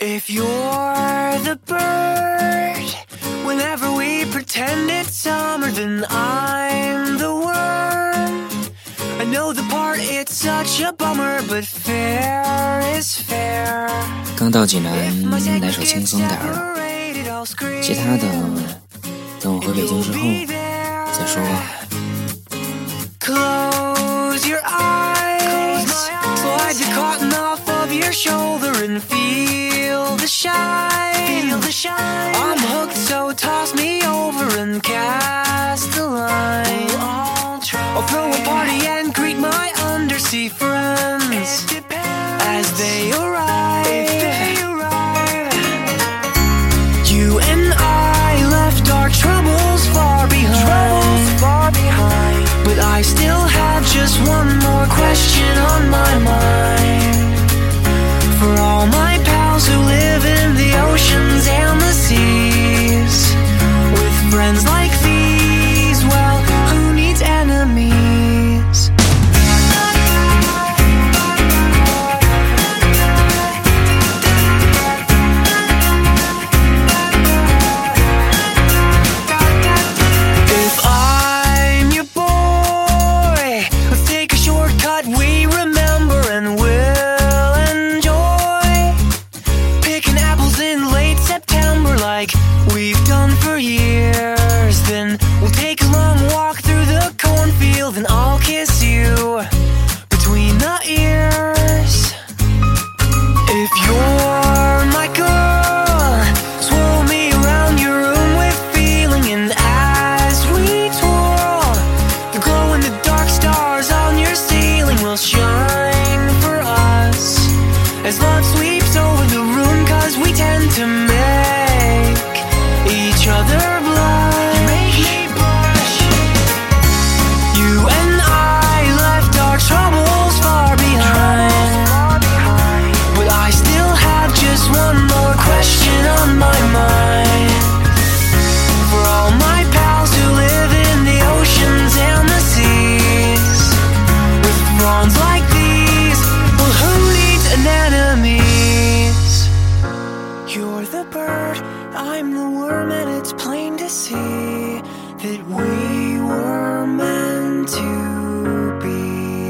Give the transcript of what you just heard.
If you're the bird, whenever we pretend it's summer, then I'm the worm. I know the part, it's such a bummer, but fair is fair. 刚到济南，来首轻松点儿的，其他的等我回北京之后再说吧。 Close your eyes, slide the cotton off of your shoulder and feel the shine. Feel the shine. I'm hooked, so toss me over and cast a line. I'll throw a party and greet my undersea friends as they arrive. To make each other me blush. You and I left our troubles far behind. But I still have just one more question on my mind. For all my pals who live in the oceans and the seas. With like these, well, who needs anemones? I'm the worm, and it's plain to see that we were meant to be.